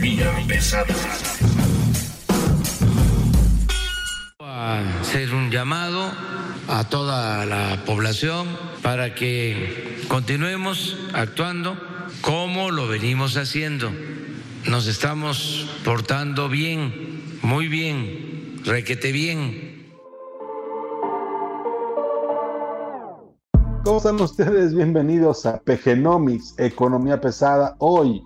Economía pesada. A hacer un llamado a toda la población para que continuemos actuando como lo venimos haciendo. Nos estamos portando bien, muy bien, requete bien. ¿Cómo están ustedes? Bienvenidos a PGNomics, Economía Pesada. Hoy,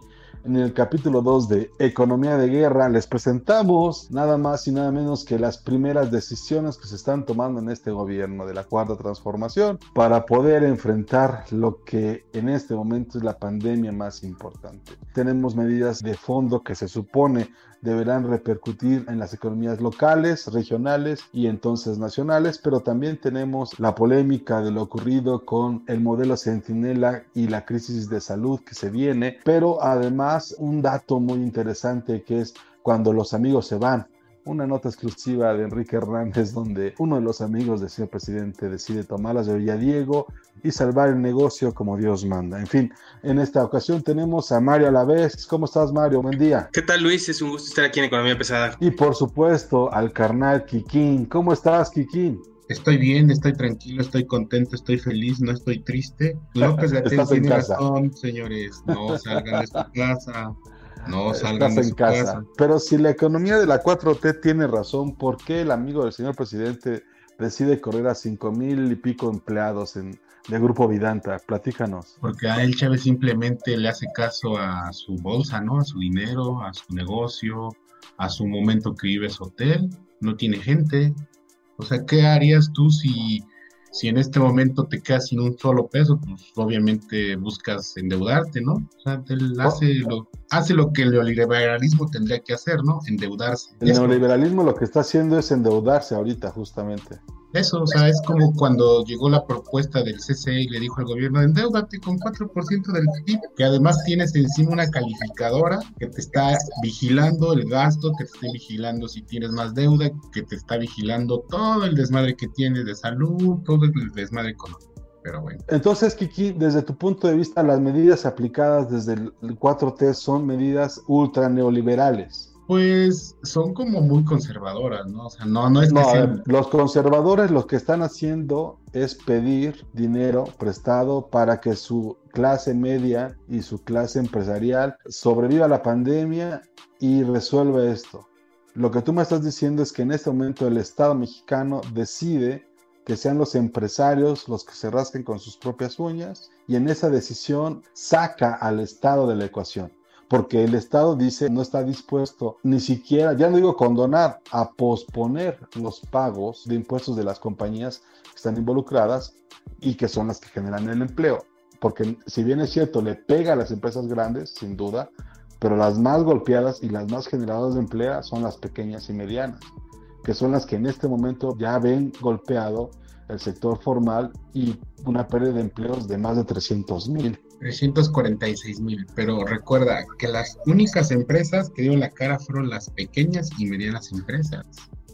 en el capítulo 2 de Economía de Guerra, les presentamos nada más y nada menos que las primeras decisiones que se están tomando en este gobierno de la Cuarta Transformación para poder enfrentar lo que en este momento es la pandemia más importante. Tenemos medidas de fondo que se supone deberán repercutir en las economías locales, regionales y entonces nacionales, pero también tenemos la polémica de lo ocurrido con el modelo Centinela y la crisis de salud que se viene, pero además un dato muy interesante que es cuando los amigos se van, una nota exclusiva de Enrique Hernández donde uno de los amigos del señor presidente decide tomarlas de Villadiego y salvar el negocio como Dios manda. En fin, en esta ocasión tenemos a Mario Alavés. ¿Cómo estás, Mario? Buen día. ¿Qué tal, Luis? Es un gusto estar aquí en Economía Pesada. Y por supuesto, al carnal Kikín. ¿Cómo estás, Kikín? Estoy bien, estoy tranquilo, estoy contento, estoy feliz, no estoy triste. López Gatel tiene razón, señores. No salgan de su casa. No salgan de en casa. Pero si la economía de la 4T tiene razón, ¿por qué el amigo del señor presidente decide correr a cinco mil y pico empleados en, de Grupo Vidanta? Platícanos. Porque a él Chávez simplemente le hace caso a su bolsa, ¿no? A su dinero, a su negocio, a su momento que vive su hotel. No tiene gente. O sea, ¿qué harías tú si, si en este momento te quedas sin un solo peso? Pues obviamente buscas endeudarte, ¿no? O sea, él hace lo, hace lo que el neoliberalismo tendría que hacer, ¿no? Endeudarse. El Eso. neoliberalismo lo que está haciendo es endeudarse ahorita, justamente. Eso, o sea, es como cuando llegó la propuesta del CCE y le dijo al gobierno, endeudate con 4% del PIB, que además tienes encima una calificadora que te está vigilando el gasto, que te está vigilando si tienes más deuda, que te está vigilando todo el desmadre que tienes de salud, todo el desmadre económico. Pero bueno, Entonces, Kiki, desde tu punto de vista, las medidas aplicadas desde el 4T son medidas ultra neoliberales. Pues son como muy conservadoras, ¿no? O sea, no, no es que No, sean- los conservadores lo que están haciendo es pedir dinero prestado para que su clase media y su clase empresarial sobreviva a la pandemia y resuelva esto. Lo que tú me estás diciendo es que en este momento el Estado mexicano decide que sean los empresarios los que se rasquen con sus propias uñas y en esa decisión saca al Estado de la ecuación porque el Estado dice no está dispuesto ni siquiera, ya no digo condonar, a posponer los pagos de impuestos de las compañías que están involucradas y que son las que generan el empleo. Porque si bien es cierto, le pega a las empresas grandes, sin duda, pero las más golpeadas y las más generadoras de empleo son las pequeñas y medianas, que son las que en este momento ya ven golpeado el sector formal y una pérdida de empleos de más de 300 mil. 346 mil, pero recuerda que las únicas empresas que dieron la cara fueron las pequeñas y medianas empresas.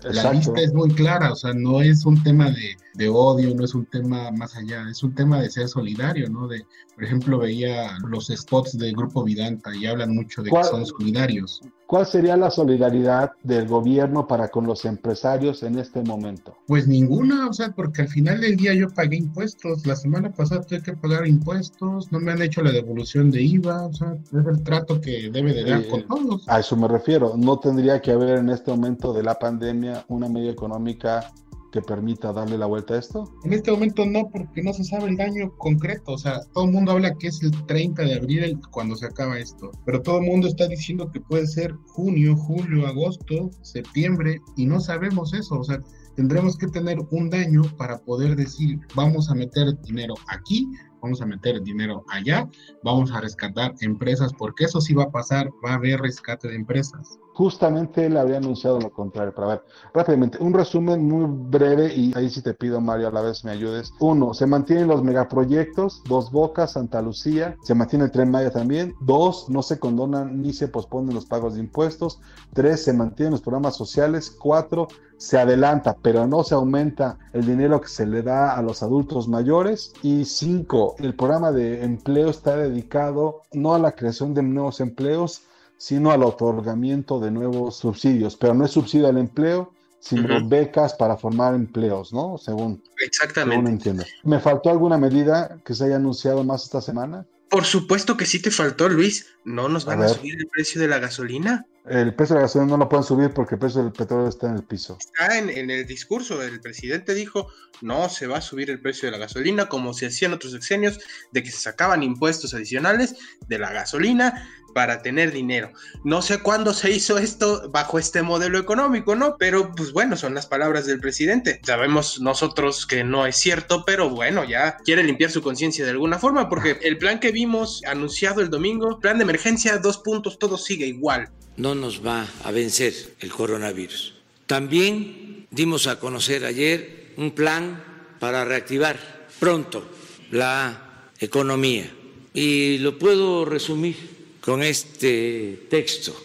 La lista es muy clara, o sea, no es un tema de, de odio, no es un tema más allá, es un tema de ser solidario, ¿no? De, por ejemplo, veía los spots del Grupo Vidanta y hablan mucho de que son solidarios. ¿Cuál sería la solidaridad del gobierno para con los empresarios en este momento? Pues ninguna, o sea, porque al final del día yo pagué impuestos, la semana pasada tuve que pagar impuestos, no me han hecho la devolución de IVA, o sea, es el trato que debe de dar Eh, con todos. A eso me refiero. No tendría que haber en este momento de la pandemia una medida económica que permita darle la vuelta a esto. En este momento no, porque no se sabe el daño concreto. O sea, todo el mundo habla que es el 30 de abril cuando se acaba esto, pero todo el mundo está diciendo que puede ser junio, julio, agosto, septiembre, y no sabemos eso. O sea, tendremos que tener un daño para poder decir, vamos a meter dinero aquí vamos a meter dinero allá, vamos a rescatar empresas, porque eso sí va a pasar, va a haber rescate de empresas. Justamente él había anunciado lo contrario. Para ver, rápidamente, un resumen muy breve y ahí sí te pido, Mario, a la vez me ayudes. Uno, se mantienen los megaproyectos, Dos Bocas, Santa Lucía, se mantiene el Tren Maya también. Dos, no se condonan ni se posponen los pagos de impuestos. Tres, se mantienen los programas sociales. Cuatro, se adelanta, pero no se aumenta el dinero que se le da a los adultos mayores. Y cinco, el programa de empleo está dedicado no a la creación de nuevos empleos, sino al otorgamiento de nuevos subsidios, pero no es subsidio al empleo, sino becas para formar empleos, ¿no? Según, Exactamente. según entiendo. ¿Me faltó alguna medida que se haya anunciado más esta semana? Por supuesto que sí te faltó, Luis. ¿No nos van A subir el precio de la gasolina? El precio de la gasolina no lo pueden subir porque el precio del petróleo está en el piso. Está en, el discurso, el presidente dijo, no se va a subir el precio de la gasolina como se hacía otros sexenios, de que se sacaban impuestos adicionales de la gasolina para tener dinero. No sé cuándo se hizo esto bajo este modelo económico, ¿no? Pero pues bueno, son las palabras del presidente. Sabemos nosotros que no es cierto, pero bueno, ya quiere limpiar su conciencia de alguna forma, porque el plan que vimos anunciado el domingo, plan de emergencia, dos puntos, todo sigue igual. No nos va a vencer el coronavirus. También dimos a conocer ayer un plan para reactivar pronto la economía y lo puedo resumir con este texto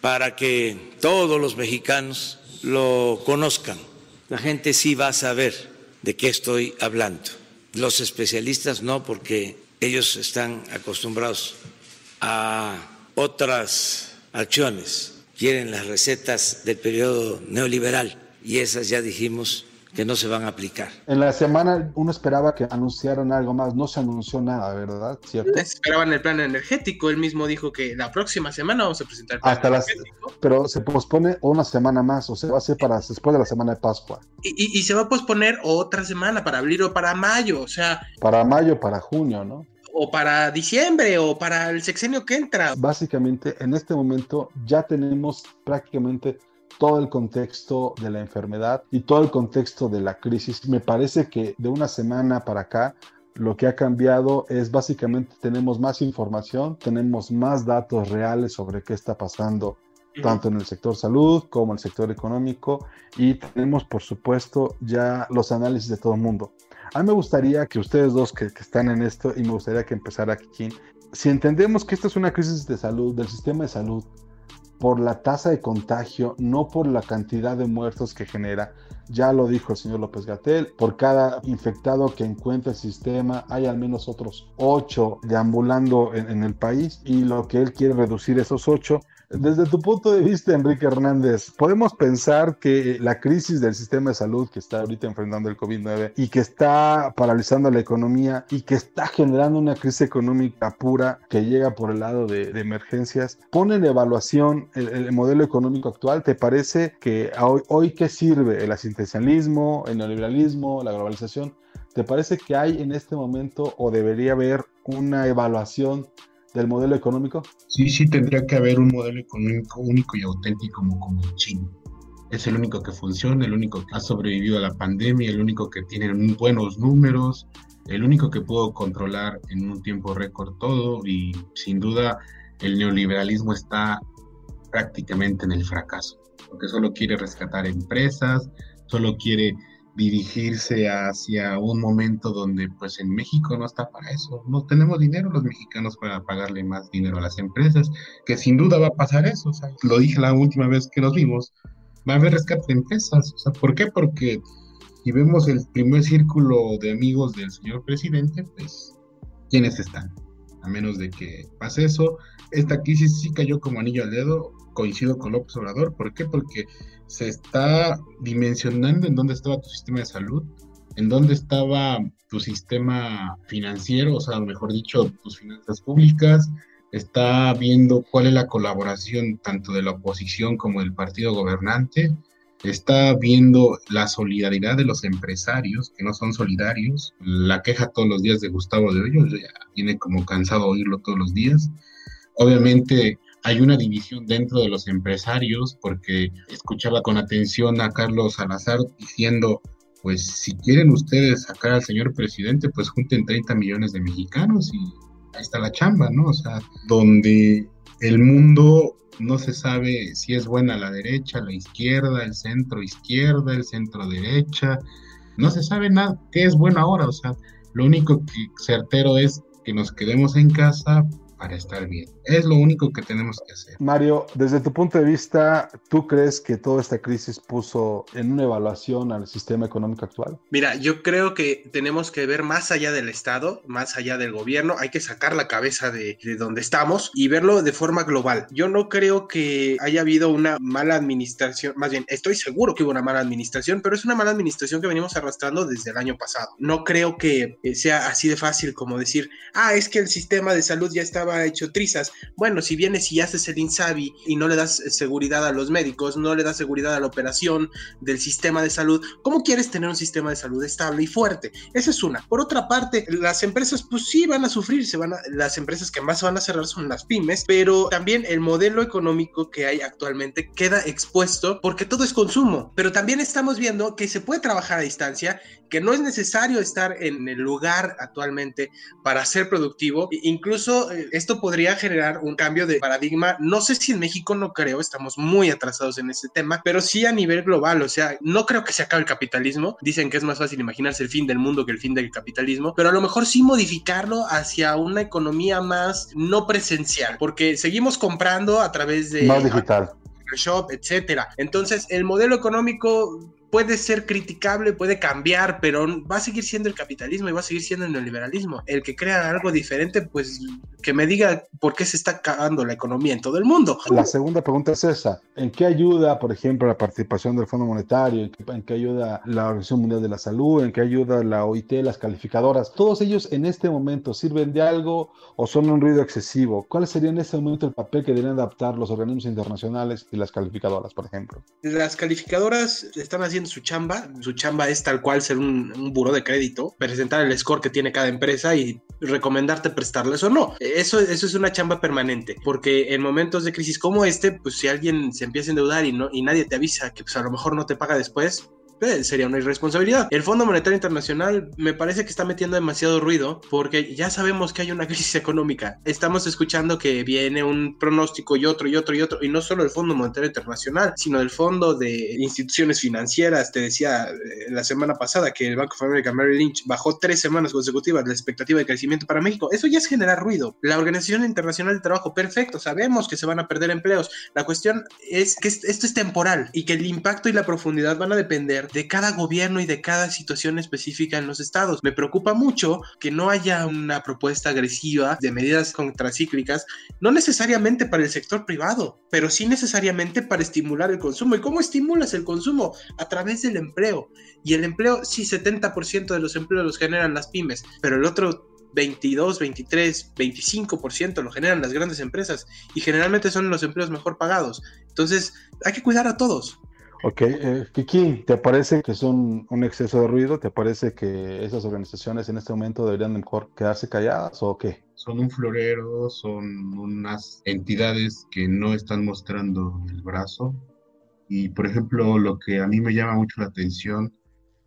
para que todos los mexicanos lo conozcan. La gente sí va a saber de qué estoy hablando. Los especialistas no, porque ellos están acostumbrados a otras acciones. Quieren las recetas del periodo neoliberal y esas ya dijimos que no se van a aplicar. En la semana uno esperaba que anunciaran algo más, no se anunció nada, ¿verdad? ¿Cierto? Esperaban el plan energético, él mismo dijo que la próxima semana vamos a presentar el plan Hasta las, energético. pero se pospone una semana más, o sea, va a ser para después de la semana de Pascua, Y, y- y se va a posponer otra semana para abril o para mayo, o sea, para mayo, para junio, ¿no? O para diciembre o para el sexenio que entra. Básicamente, en este momento ya tenemos prácticamente todo el contexto de la enfermedad y todo el contexto de la crisis. Me parece que de una semana para acá lo que ha cambiado es básicamente tenemos más información, tenemos más datos reales sobre qué está pasando tanto en el sector salud como en el sector económico y tenemos por supuesto ya los análisis de todo el mundo. A mí me gustaría que ustedes dos que, están en esto y me gustaría que empezara aquí, si entendemos que esta es una crisis de salud, del sistema de salud, por la tasa de contagio, no por la cantidad de muertos que genera. Ya lo dijo el señor López Gatel, por cada infectado que encuentra el sistema hay al menos otros ocho deambulando en el país y lo que él quiere reducir esos ocho. Desde tu punto de vista, Enrique Hernández, ¿podemos pensar que la crisis del sistema de salud que está ahorita enfrentando el COVID-19 y que está paralizando la economía y que está generando una crisis económica pura que llega por el lado de, de emergencias, pone en evaluación el, el, modelo económico actual? ¿Te parece que hoy, hoy qué sirve? ¿El asistencialismo, el neoliberalismo, la globalización? ¿Te parece que hay en este momento o debería haber una evaluación del modelo económico? Sí, sí, tendría que haber un modelo económico único y auténtico como, como el chino. Es el único que funciona, el único que ha sobrevivido a la pandemia, el único que tiene buenos números, el único que pudo controlar en un tiempo récord todo y sin duda el neoliberalismo está prácticamente en el fracaso, porque solo quiere rescatar empresas, solo quiere dirigirse hacia un momento donde pues en México no está para eso. No tenemos dinero los mexicanos para pagarle más dinero a las empresas, que sin duda va a pasar eso. O sea, lo dije la última vez que nos vimos, va a haber rescate de empresas. O sea, ¿por qué? Porque si vemos el primer círculo de amigos del señor presidente, pues, ¿quiénes están? A menos de que pase eso, esta crisis sí cayó como anillo al dedo, coincido con López Obrador. ¿Por qué? Porque se está dimensionando en dónde estaba tu sistema de salud, en dónde estaba tu sistema financiero, o sea, mejor dicho, tus finanzas públicas, está viendo cuál es la colaboración tanto de la oposición como del partido gobernante, está viendo la solidaridad de los empresarios que no son solidarios, la queja todos los días de Gustavo de Hoyos, ya tiene como cansado oírlo todos los días. Obviamente hay una división dentro de los empresarios porque escuchaba con atención a Carlos Salazar diciendo pues si quieren ustedes sacar al señor presidente, pues junten 30 millones de mexicanos y ahí está la chamba, ¿no? O sea, donde el mundo no se sabe si es buena la derecha, la izquierda, el centro izquierda, el centro derecha, no se sabe nada qué es bueno ahora, o sea, lo único que certero es que nos quedemos en casa para estar bien. Es lo único que tenemos que hacer. Mario, desde tu punto de vista, ¿tú crees que toda esta crisis puso en una evaluación al sistema económico actual? Mira, yo creo que tenemos que ver más allá del Estado, más allá del gobierno, hay que sacar la cabeza de, de donde estamos y verlo de forma global. Yo no creo que haya habido una mala administración, más bien, estoy seguro que hubo una mala administración, pero es una mala administración que venimos arrastrando desde el año pasado. No creo que eh, sea así de fácil como decir, ah, es que el sistema de salud ya estaba hecho trizas. Bueno, si vienes y haces el INSABI y no le das eh, seguridad a los médicos, no le das seguridad a la operación del sistema de salud, ¿cómo quieres tener un sistema de salud estable y fuerte? Esa es una. Por otra parte, las empresas pues sí van a sufrir, se van a, las empresas que más van a cerrar son las pymes, pero también el modelo económico que hay actualmente queda expuesto porque todo es consumo, pero también estamos viendo que se puede trabajar a distancia, que no es necesario estar en el lugar actualmente para ser productivo, incluso eh, esto podría generar un cambio de paradigma. No sé si en México no creo, estamos muy atrasados en este tema, pero sí a nivel global. O sea, no creo que se acabe el capitalismo. Dicen que es más fácil imaginarse el fin del mundo que el fin del capitalismo, pero a lo mejor sí modificarlo hacia una economía más no presencial, porque seguimos comprando a través de... Más digital. Shop, etcétera. Entonces, el modelo económico puede ser criticable, puede cambiar, pero va a seguir siendo el capitalismo y va a seguir siendo el neoliberalismo. El que crea algo diferente, pues que me diga por qué se está acabando la economía en todo el mundo. La segunda pregunta es esa. ¿En qué ayuda, por ejemplo, la participación del Fondo Monetario? ¿En qué ayuda la Organización Mundial de la Salud? ¿En qué ayuda la OIT, las calificadoras? ¿Todos ellos en este momento sirven de algo o son un ruido excesivo? ¿Cuál sería en este momento el papel que deberían adaptar los organismos internacionales y las calificadoras, por ejemplo? Las calificadoras están haciendo su chamba. Su chamba es tal cual ser un, un buro de crédito, presentar el score que tiene cada empresa y recomendarte prestarles o no. Eso, eso es una chamba permanente, porque en momentos de crisis como este, pues si alguien se empieza a endeudar y, no, y nadie te avisa que pues a lo mejor no te paga después, eh, sería una irresponsabilidad. El Fondo Monetario Internacional me parece que está metiendo demasiado ruido porque ya sabemos que hay una crisis económica. Estamos escuchando que viene un pronóstico y otro y otro y otro, y no solo el Fondo Monetario Internacional, sino el Fondo de Instituciones Financieras. Te decía eh, la semana pasada que el Banco of America Merrill Lynch bajó tres semanas consecutivas la expectativa de crecimiento para México. Eso ya es generar ruido. La Organización Internacional del Trabajo, perfecto, sabemos que se van a perder empleos. La cuestión es que esto es temporal y que el impacto y la profundidad van a depender de cada gobierno y de cada situación específica en los estados. Me preocupa mucho que no haya una propuesta agresiva de medidas contracíclicas, no necesariamente para el sector privado, pero sí necesariamente para estimular el consumo. ¿Y cómo estimulas el consumo? A través del empleo. Y el empleo, sí, 70% de los empleos los generan las pymes, pero el otro 22, 23, 25% lo generan las grandes empresas y generalmente son los empleos mejor pagados. Entonces, hay que cuidar a todos. Ok, eh, Kiki, ¿te parece que son un exceso de ruido? ¿Te parece que esas organizaciones en este momento deberían mejor quedarse calladas o qué? Son un florero, son unas entidades que no están mostrando el brazo. Y por ejemplo, lo que a mí me llama mucho la atención,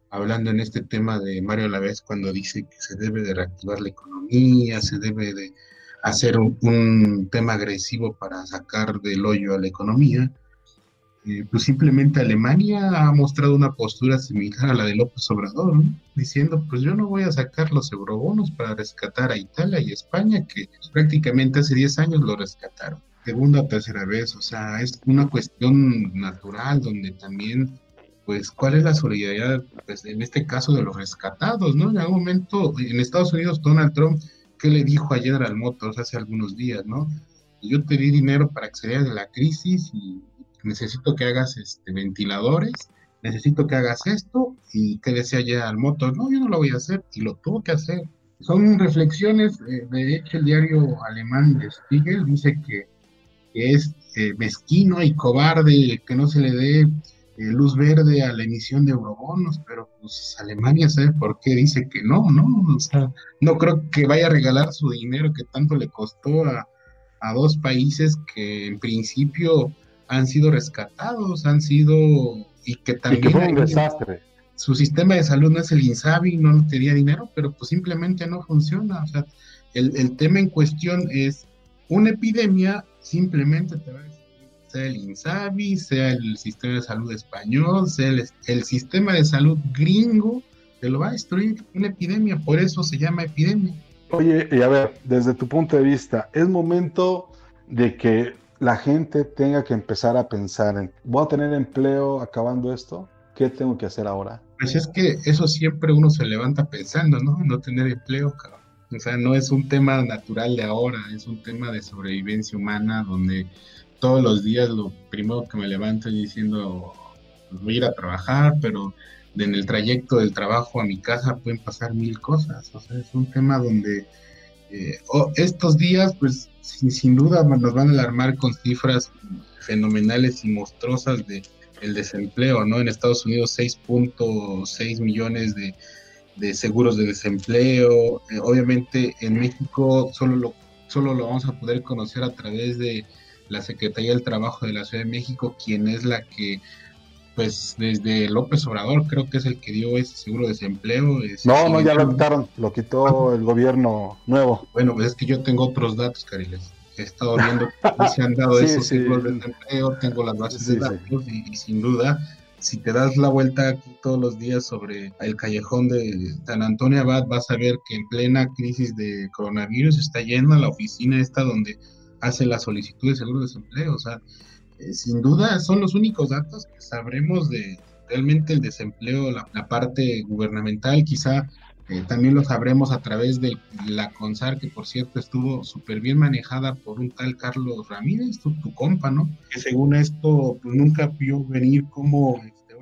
hablando en este tema de Mario Lavés, cuando dice que se debe de reactivar la economía, se debe de hacer un, un tema agresivo para sacar del hoyo a la economía eh, pues simplemente Alemania ha mostrado una postura similar a la de López Obrador, diciendo, pues yo no voy a sacar los eurobonos para rescatar a Italia y España, que prácticamente hace 10 años lo rescataron. Segunda o tercera vez, o sea, es una cuestión natural donde también, pues, ¿cuál es la solidaridad, pues, en este caso, de los rescatados, ¿no? En algún momento, en Estados Unidos, Donald Trump, ¿qué le dijo a General Motors hace algunos días, ¿no? Yo te di dinero para salieras de la crisis y necesito que hagas este, ventiladores, necesito que hagas esto, y que decía ya al motor, no, yo no lo voy a hacer, y lo tuvo que hacer. Son reflexiones, eh, de hecho el diario alemán de Spiegel dice que, es eh, mezquino y cobarde que no se le dé eh, luz verde a la emisión de eurobonos, pero pues Alemania sabe por qué dice que no, ¿no? O sea, no creo que vaya a regalar su dinero que tanto le costó a, a dos países que en principio han sido rescatados, han sido y que también... fue un desastre. su sistema de salud no es el INSABI, no tenía dinero, pero pues simplemente no funciona. O sea, el, el tema en cuestión es una epidemia, simplemente te va a sea el INSABI, sea el sistema de salud español, sea el, el sistema de salud gringo, te lo va a destruir una epidemia, por eso se llama epidemia. Oye, y a ver, desde tu punto de vista, es momento de que la gente tenga que empezar a pensar en, ¿voy a tener empleo acabando esto? ¿Qué tengo que hacer ahora? Pues es que eso siempre uno se levanta pensando, ¿no? No tener empleo, cabrón. O sea, no es un tema natural de ahora, es un tema de sobrevivencia humana donde todos los días lo primero que me levanto es diciendo, pues voy a ir a trabajar, pero en el trayecto del trabajo a mi casa pueden pasar mil cosas. O sea, es un tema donde eh, estos días, pues sin, sin, duda nos van a alarmar con cifras fenomenales y monstruosas de el desempleo, ¿no? En Estados Unidos 6.6 millones de, de, seguros de desempleo. Eh, obviamente en México solo lo, solo lo vamos a poder conocer a través de la Secretaría del Trabajo de la Ciudad de México, quien es la que pues desde López Obrador creo que es el que dio ese seguro de desempleo. no, no, ya lo quitaron, lo quitó ah. el gobierno nuevo. Bueno, pues es que yo tengo otros datos, Cariles. He estado viendo cómo se han dado esos seguros de desempleo, tengo las bases de datos y, sin duda, si te das la vuelta aquí todos los días sobre el callejón de San Antonio Abad, vas a ver que en plena crisis de coronavirus está llena la oficina esta donde hace la solicitud de seguro de desempleo. O sea, eh, sin duda son los únicos datos que sabremos de realmente el desempleo, la, parte gubernamental, quizá eh, también lo sabremos a través de la CONSAR, que por cierto estuvo súper bien manejada por un tal Carlos Ramírez, tu, tu compa, ¿no? Que según esto pues, nunca vio venir cómo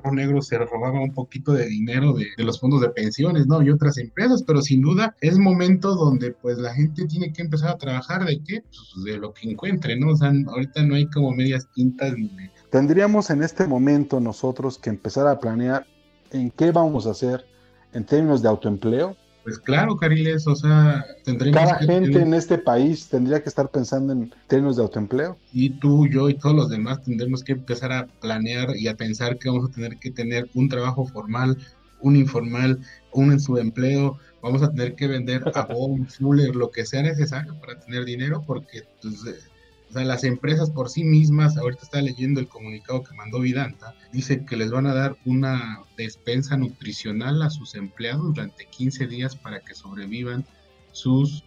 Negro se robaba un poquito de dinero de, los fondos de pensiones, ¿no? Y otras empresas, pero sin duda es momento donde pues la gente tiene que empezar a trabajar de qué? Pues de lo que encuentre, ¿no? O sea, ahorita no hay como medias tintas ni Tendríamos en este momento nosotros que empezar a planear en qué vamos a hacer en términos de autoempleo, pues claro, Cariles, o sea, tendríamos Cada gente en este país tendría que estar pensando en términos de autoempleo. Y tú, yo y todos los demás tendremos que empezar a planear y a pensar que vamos a tener que tener un trabajo formal, un informal, un en su empleo, vamos a tener que vender a un Fuller, lo que sea necesario para tener dinero, porque pues, o sea, las empresas por sí mismas, ahorita está leyendo el comunicado que mandó Vidanta, dice que les van a dar una despensa nutricional a sus empleados durante 15 días para que sobrevivan sus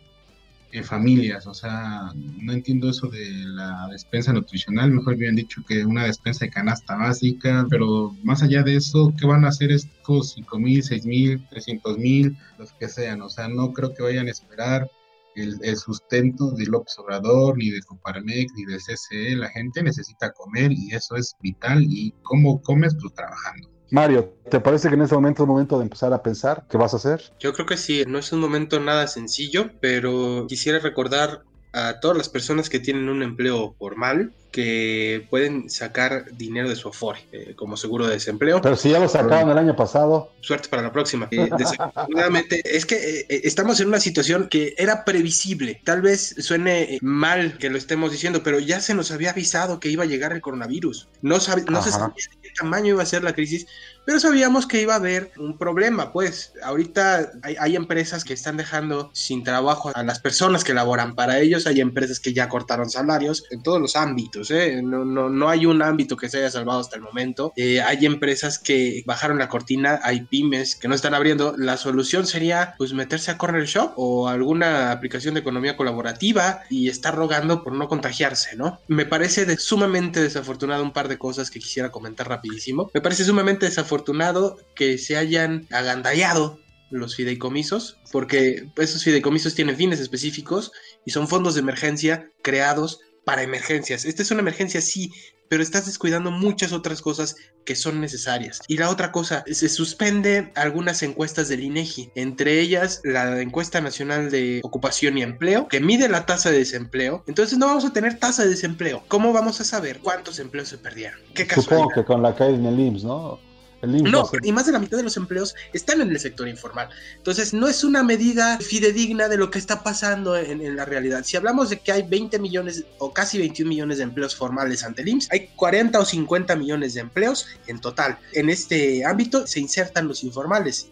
eh, familias. O sea, no entiendo eso de la despensa nutricional, mejor bien dicho que una despensa de canasta básica, pero más allá de eso, ¿qué van a hacer estos 5 mil, 6 mil, 300 mil, los que sean? O sea, no creo que vayan a esperar el, sustento de López Obrador, ni de Coparmex, ni del CCE. La gente necesita comer y eso es vital. ¿Y cómo comes? Pues trabajando. Mario, ¿te parece que en este momento es momento de empezar a pensar qué vas a hacer? Yo creo que sí, no es un momento nada sencillo, pero quisiera recordar a todas las personas que tienen un empleo formal que pueden sacar dinero de su Afore eh, como seguro de desempleo. Pero si ya lo sacaron el año pasado. Suerte para la próxima. Eh, desafortunadamente, es que eh, estamos en una situación que era previsible. Tal vez suene mal que lo estemos diciendo, pero ya se nos había avisado que iba a llegar el coronavirus. No, no se sabía de qué tamaño iba a ser la crisis, pero sabíamos que iba a haber un problema, pues ahorita hay, empresas que están dejando sin trabajo a las personas que laboran para ellos, hay empresas que ya cortaron salarios en todos los ámbitos, no, hay un ámbito que se haya salvado hasta el momento, eh, hay empresas que bajaron la cortina, hay pymes que no están abriendo, la solución sería pues meterse a Corner Shop o alguna aplicación de economía colaborativa y estar rogando por no contagiarse, ¿no? Me parece sumamente desafortunado un par de cosas que quisiera comentar rapidísimo, me parece sumamente desafortunado afortunado que se hayan agandallado los fideicomisos, porque esos fideicomisos tienen fines específicos y son fondos de emergencia creados para emergencias. Esta es una emergencia, sí, pero estás descuidando muchas otras cosas que son necesarias. Y la otra cosa, se suspende algunas encuestas del INEGI, entre ellas la encuesta nacional de ocupación y empleo, que mide la tasa de desempleo. Entonces no vamos a tener tasa de desempleo. ¿Cómo vamos a saber cuántos empleos se perdieron? ¿Qué Supongo que con la caída en el IMSS, ¿no? No, y más de la mitad de los empleos están en el sector informal. Entonces, no es una medida fidedigna de lo que está pasando en, la realidad. Si hablamos de que hay 20 millones o casi 21 millones de empleos formales ante el IMSS, hay 40 o 50 millones de empleos en total. En este ámbito se insertan los informales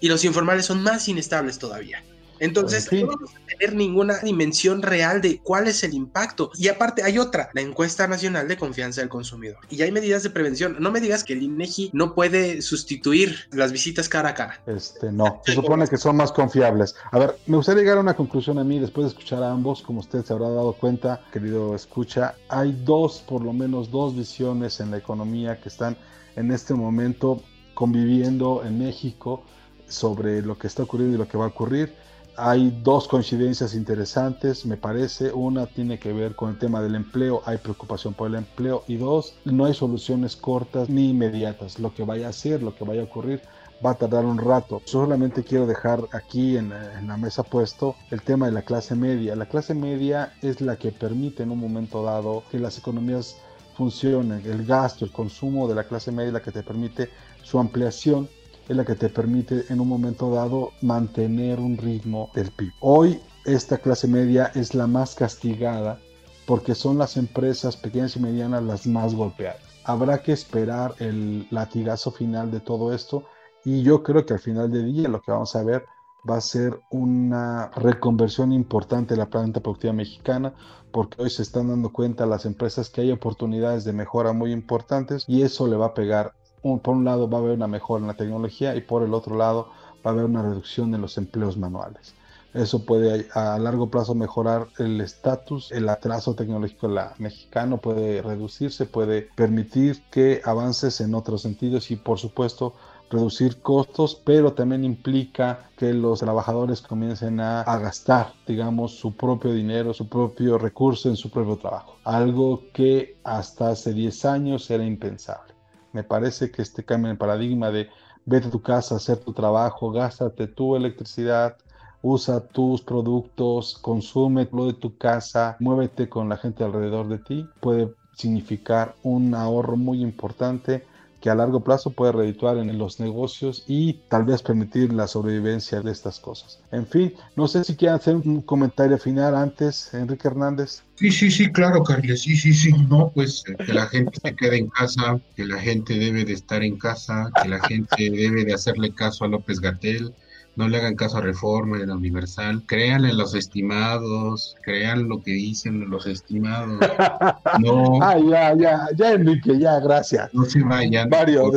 y los informales son más inestables todavía. Entonces, no vamos a tener ninguna dimensión real de cuál es el impacto. Y aparte, hay otra, la encuesta nacional de confianza del consumidor. Y hay medidas de prevención. No me digas que el INEGI no puede sustituir las visitas cara a cara. Este, no, se supone que son más confiables. A ver, me gustaría llegar a una conclusión a mí después de escuchar a ambos. Como usted se habrá dado cuenta, querido escucha, hay dos, por lo menos dos visiones en la economía que están en este momento conviviendo en México sobre lo que está ocurriendo y lo que va a ocurrir hay dos coincidencias interesantes, me parece. Una tiene que ver con el tema del empleo, hay preocupación por el empleo. Y dos, no hay soluciones cortas ni inmediatas. Lo que vaya a ser, lo que vaya a ocurrir, va a tardar un rato. Solamente quiero dejar aquí en, en, la mesa puesto el tema de la clase media. La clase media es la que permite en un momento dado que las economías funcionen. El gasto, el consumo de la clase media es la que te permite su ampliación es la que te permite en un momento dado mantener un ritmo del PIB. Hoy esta clase media es la más castigada porque son las empresas pequeñas y medianas las más golpeadas. Habrá que esperar el latigazo final de todo esto y yo creo que al final del día lo que vamos a ver va a ser una reconversión importante de la planta productiva mexicana porque hoy se están dando cuenta las empresas que hay oportunidades de mejora muy importantes y eso le va a pegar por un lado va a haber una mejora en la tecnología y por el otro lado va a haber una reducción en los empleos manuales. Eso puede a largo plazo mejorar el estatus, el atraso tecnológico la mexicano puede reducirse, puede permitir que avances en otros sentidos y por supuesto reducir costos, pero también implica que los trabajadores comiencen a, a, gastar, digamos, su propio dinero, su propio recurso en su propio trabajo. Algo que hasta hace 10 años era impensable. Me parece que este cambio en el paradigma de vete a tu casa, hacer tu trabajo, gástate tu electricidad, usa tus productos, consume lo de tu casa, muévete con la gente alrededor de ti, puede significar un ahorro muy importante que a largo plazo puede redituar en los negocios y tal vez permitir la sobrevivencia de estas cosas. En fin, no sé si quieren hacer un comentario final antes, Enrique Hernández. Sí, sí, sí, claro, Carles, sí, sí, sí, no, pues que la gente se quede en casa, que la gente debe de estar en casa, que la gente debe de hacerle caso a López Gatel, no le hagan caso a Reforma y a la Universal, crean en los estimados, crean lo que dicen los estimados. No. ah, ya, ya, ya, Enrique, ya, gracias. No se vayan. Mario,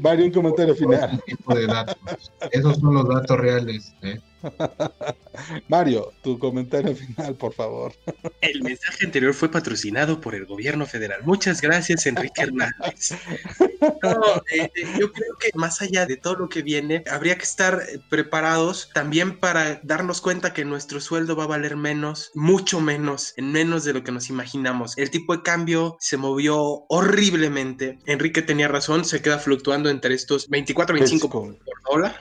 Mario un comentario final. Esos son los datos reales. ¿eh? Mario, tu comentario final, por favor. El mensaje anterior fue patrocinado por el gobierno federal. Muchas gracias, Enrique Hernández. Eh, eh, yo creo que más allá de todo lo que viene, habría que estar preparados también para darnos cuenta que nuestro sueldo va a valer menos, mucho menos, en menos de lo que nos imaginamos. El tipo de cambio se movió horriblemente. Enrique tenía razón, se queda fluctuando entre estos 24, 25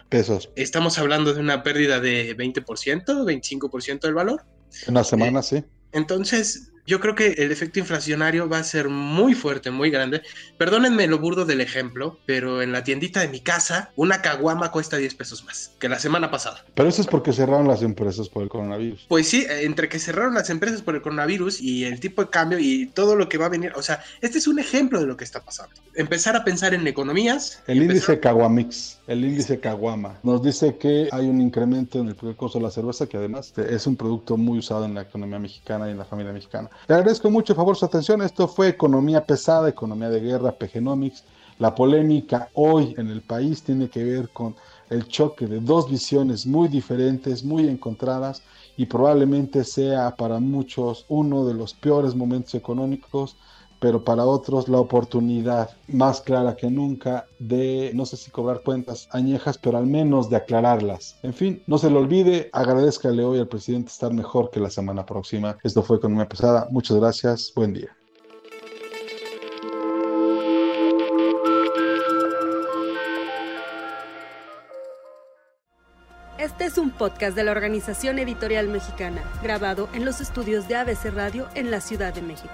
Pesos. Estamos hablando de una pérdida de 20%, 25% del valor. En la semana, eh, sí. Entonces, yo creo que el efecto inflacionario va a ser muy fuerte, muy grande. Perdónenme lo burdo del ejemplo, pero en la tiendita de mi casa, una caguama cuesta 10 pesos más que la semana pasada. Pero eso es porque cerraron las empresas por el coronavirus. Pues sí, entre que cerraron las empresas por el coronavirus y el tipo de cambio y todo lo que va a venir, o sea, este es un ejemplo de lo que está pasando. Empezar a pensar en economías. El índice Caguamix, el índice Caguama, nos dice que hay un incremento en el costo de la cerveza, que además es un producto muy usado en la economía mexicana y en la familia mexicana. Le agradezco mucho, favor, su atención. Esto fue Economía Pesada, Economía de Guerra, PGnomics. La polémica hoy en el país tiene que ver con el choque de dos visiones muy diferentes, muy encontradas y probablemente sea para muchos uno de los peores momentos económicos pero para otros la oportunidad más clara que nunca de, no sé si cobrar cuentas añejas, pero al menos de aclararlas. En fin, no se le olvide, agradezcale hoy al presidente estar mejor que la semana próxima. Esto fue Economía Pesada. Muchas gracias. Buen día. Este es un podcast de la Organización Editorial Mexicana, grabado en los estudios de ABC Radio en la Ciudad de México.